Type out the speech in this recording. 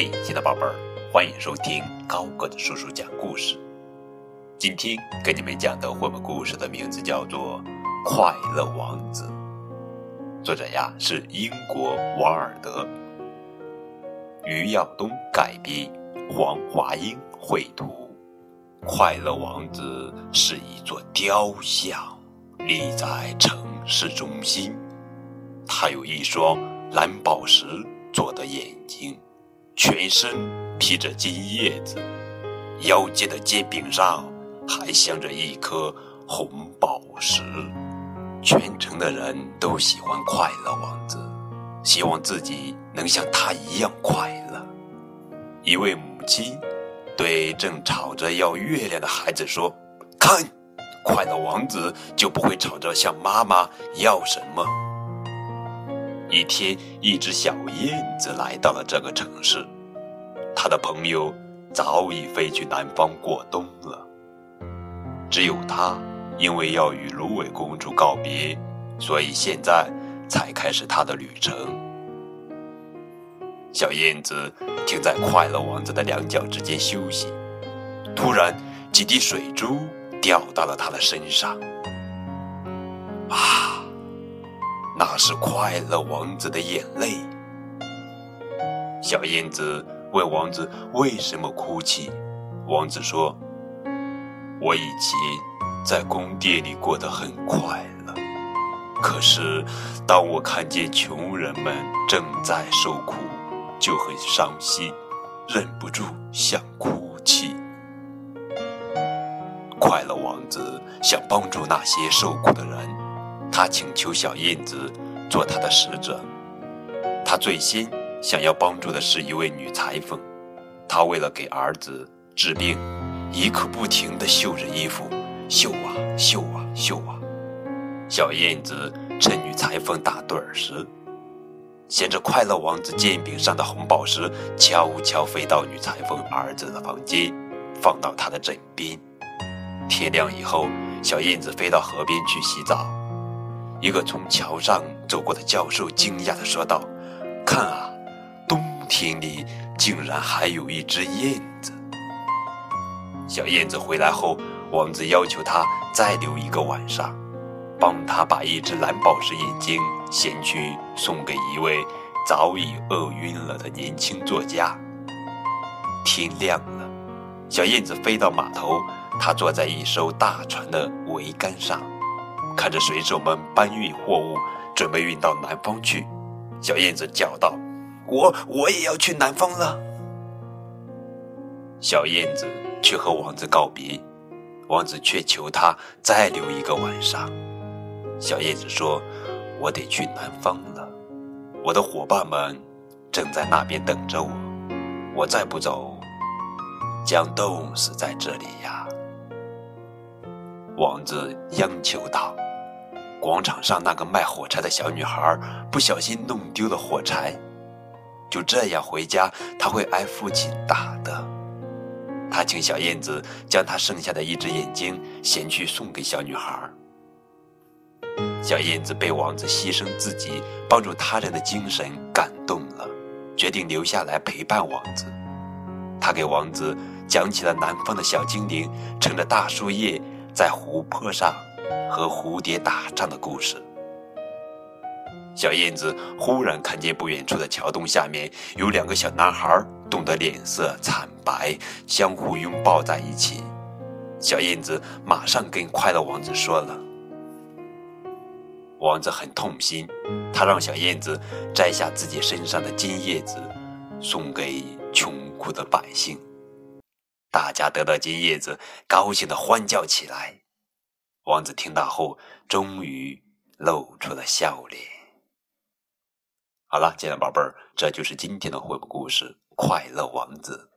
嘿，亲爱的宝贝儿，欢迎收听高个子叔叔讲故事。今天给你们讲的绘本故事的名字叫做《快乐王子》，作者呀是英国王尔德，于耀东改编，黄华英绘图。快乐王子是一座雕像，立在城市中心。他有一双蓝宝石做的眼睛。全身披着金叶子，腰间的剑柄上还镶着一颗红宝石。全城的人都喜欢快乐王子，希望自己能像他一样快乐。一位母亲对正吵着要月亮的孩子说：“看，快乐王子就不会吵着向妈妈要什么。”一天，一只小燕子来到了这个城市，他的朋友早已飞去南方过冬了。只有他，因为要与芦苇公主告别，所以现在才开始他的旅程。小燕子停在快乐王子的两脚之间休息，突然，几滴水珠掉到了他的身上。啊！那是快乐王子的眼泪。小燕子问王子为什么哭泣，王子说：“我以前在宫殿里过得很快乐，可是当我看见穷人们正在受苦，就很伤心，忍不住想哭泣。”快乐王子想帮助那些受苦的人。他请求小燕子做他的使者。他最先想要帮助的是一位女裁缝。她为了给儿子治病，一刻不停地绣着衣服，绣啊绣啊绣啊。小燕子趁女裁缝打盹儿时，衔着快乐王子剑柄上的红宝石，悄悄飞到女裁缝儿子的房间，放到他的枕边。天亮以后，小燕子飞到河边去洗澡。一个从桥上走过的教授惊讶地说道：“看啊，厅里竟然还有一只燕子。”小燕子回来后，王子要求他再留一个晚上，帮他把一只蓝宝石眼睛衔去送给一位早已饿晕了的年轻作家。天亮了，小燕子飞到码头，它坐在一艘大船的桅杆上。看着水手们搬运货物，准备运到南方去，小燕子叫道：“我我也要去南方了。”小燕子去和王子告别，王子却求他再留一个晚上。小燕子说：“我得去南方了，我的伙伴们正在那边等着我，我再不走，将冻死在这里呀。”王子央求道。广场上那个卖火柴的小女孩不小心弄丢了火柴，就这样回家，他会挨父亲打的。他请小燕子将他剩下的一只眼睛衔去送给小女孩。小燕子被王子牺牲自己帮助他人的精神感动了，决定留下来陪伴王子。他给王子讲起了南方的小精灵乘着大树叶在湖泊上。和蝴蝶打仗的故事。小燕子忽然看见不远处的桥洞下面有两个小男孩，冻得脸色惨白，相互拥抱在一起。小燕子马上跟快乐王子说了。王子很痛心，他让小燕子摘下自己身上的金叶子，送给穷苦的百姓。大家得到金叶子，高兴地欢叫起来。王子听到后，终于露出了笑脸。好了，亲爱的宝贝儿，这就是今天的绘本故事《快乐王子》。